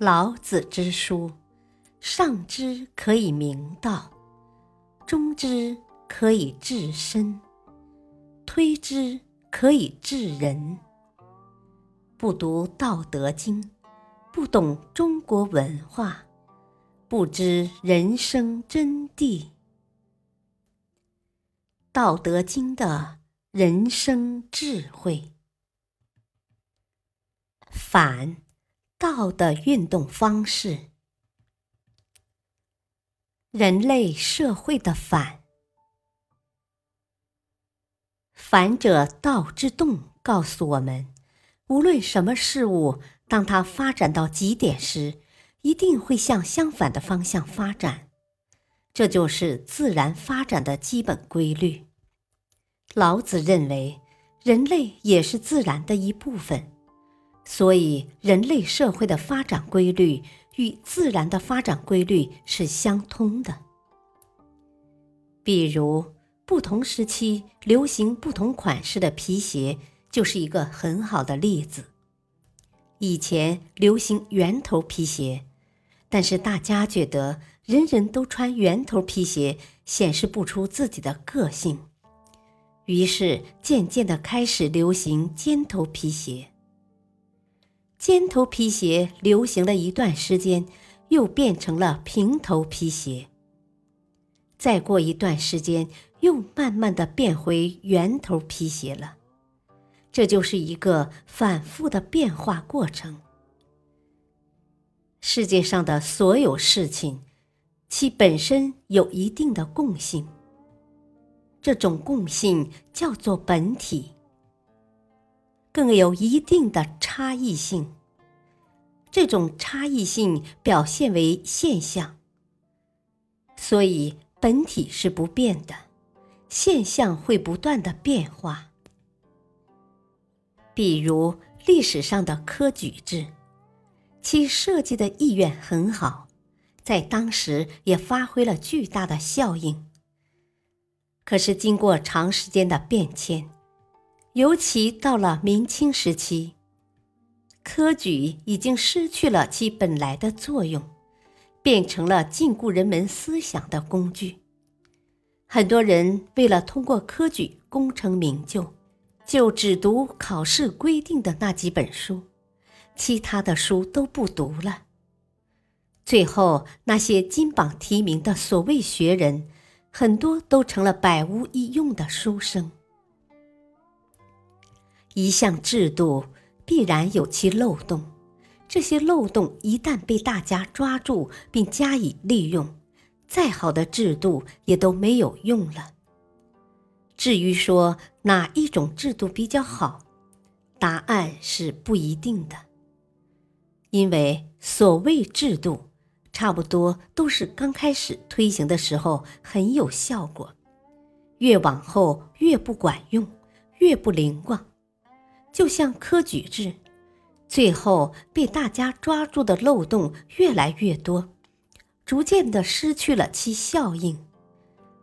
老子之书，上之可以明道，中之可以治身，推之可以治人。不读《道德经》，不懂中国文化，不知人生真谛。《道德经》的人生智慧，反。道的运动方式，人类社会的反，反者道之动，告诉我们，无论什么事物，当它发展到极点时，一定会向相反的方向发展，这就是自然发展的基本规律。老子认为，人类也是自然的一部分。所以，人类社会的发展规律与自然的发展规律是相通的。比如，不同时期流行不同款式的皮鞋，就是一个很好的例子。以前流行圆头皮鞋，但是大家觉得人人都穿圆头皮鞋，显示不出自己的个性，于是渐渐的开始流行尖头皮鞋。尖头皮鞋流行了一段时间，又变成了平头皮鞋。再过一段时间，又慢慢的变回圆头皮鞋了。这就是一个反复的变化过程。世界上的所有事情，其本身有一定的共性，这种共性叫做本体。更有一定的差异性，这种差异性表现为现象，所以本体是不变的，现象会不断的变化。比如历史上的科举制，其设计的意愿很好，在当时也发挥了巨大的效应。可是经过长时间的变迁。尤其到了明清时期，科举已经失去了其本来的作用，变成了禁锢人们思想的工具。很多人为了通过科举功成名就，就只读考试规定的那几本书，其他的书都不读了。最后，那些金榜题名的所谓学人，很多都成了百无一用的书生。一项制度必然有其漏洞，这些漏洞一旦被大家抓住并加以利用，再好的制度也都没有用了。至于说哪一种制度比较好，答案是不一定的，因为所谓制度，差不多都是刚开始推行的时候很有效果，越往后越不管用，越不灵光。就像科举制，最后被大家抓住的漏洞越来越多，逐渐的失去了其效应，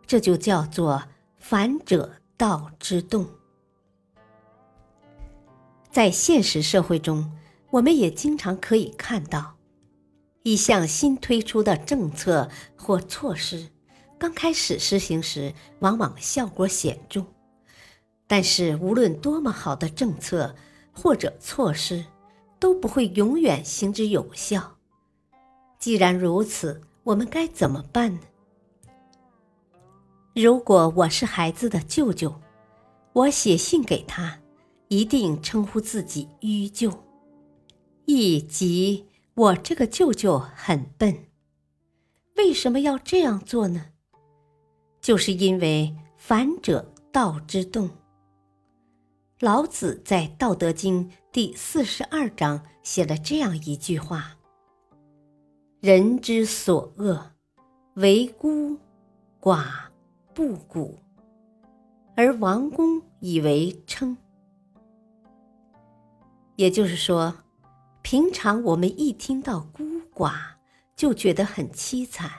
这就叫做反者道之动。在现实社会中，我们也经常可以看到，一项新推出的政策或措施，刚开始实行时，往往效果显著。但是，无论多么好的政策或者措施，都不会永远行之有效。既然如此，我们该怎么办呢？如果我是孩子的舅舅，我写信给他，一定称呼自己“愚舅”，意即我这个舅舅很笨。为什么要这样做呢？就是因为反者道之动。老子在《道德经》第四十二章写了这样一句话：“人之所恶，为孤、寡、不古，而王公以为称。”也就是说，平常我们一听到孤寡，就觉得很凄惨。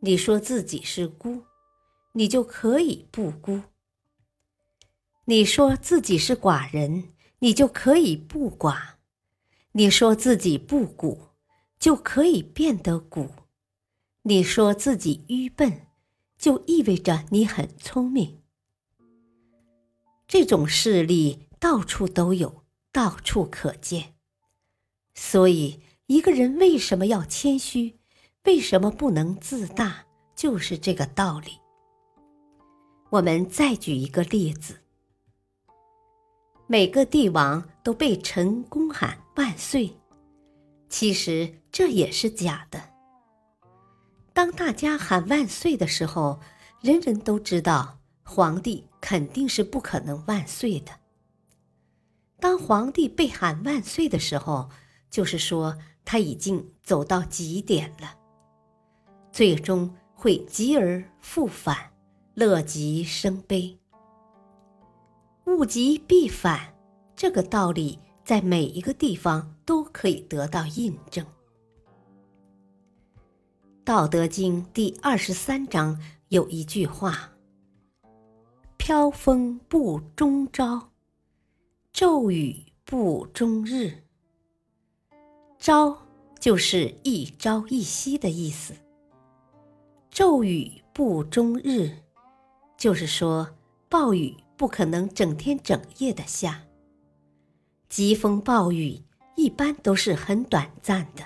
你说自己是孤，你就可以不孤。你说自己是寡人，你就可以不寡；你说自己不古，就可以变得古。你说自己愚笨，就意味着你很聪明。这种事例到处都有，到处可见。所以，一个人为什么要谦虚？为什么不能自大？就是这个道理。我们再举一个例子：每个帝王都被臣公喊万岁，其实这也是假的。当大家喊万岁的时候，人人都知道皇帝肯定是不可能万岁的。当皇帝被喊万岁的时候，就是说他已经走到极点了，最终会极而复返，乐极生悲。物极必反，这个道理在每一个地方都可以得到印证。《道德经》第二十三章有一句话：“飘风不终朝，骤雨不终日。”朝就是一朝一夕的意思。骤雨不终日，就是说暴雨不可能整天整夜的下。疾风暴雨一般都是很短暂的，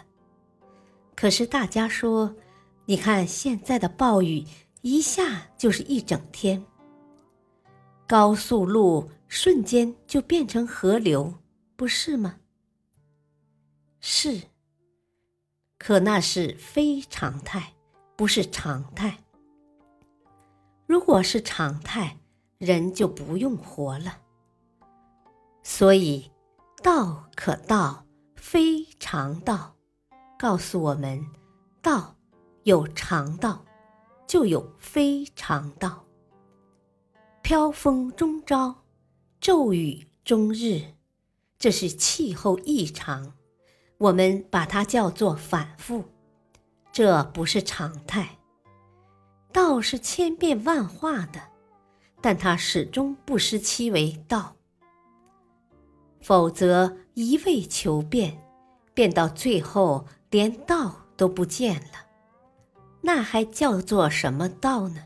可是大家说。你看现在的暴雨，一下就是一整天。高速路瞬间就变成河流，不是吗？是。可那是非常态，不是常态。如果是常态，人就不用活了。所以，道可道，非常道，告诉我们，道。有常道，就有非常道。飘风终朝，骤雨终日，这是气候异常，我们把它叫做反复，这不是常态。道是千变万化的，但他始终不失其为道。否则一味求变，变到最后连道都不见了。那还叫做什么道呢？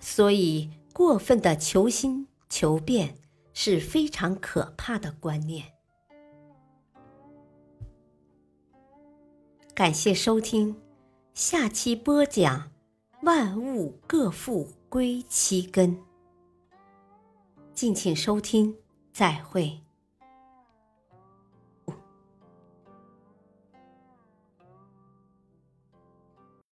所以，过分的求新求变是非常可怕的观念。感谢收听，下期播讲：万物各复归其根。敬请收听，再会。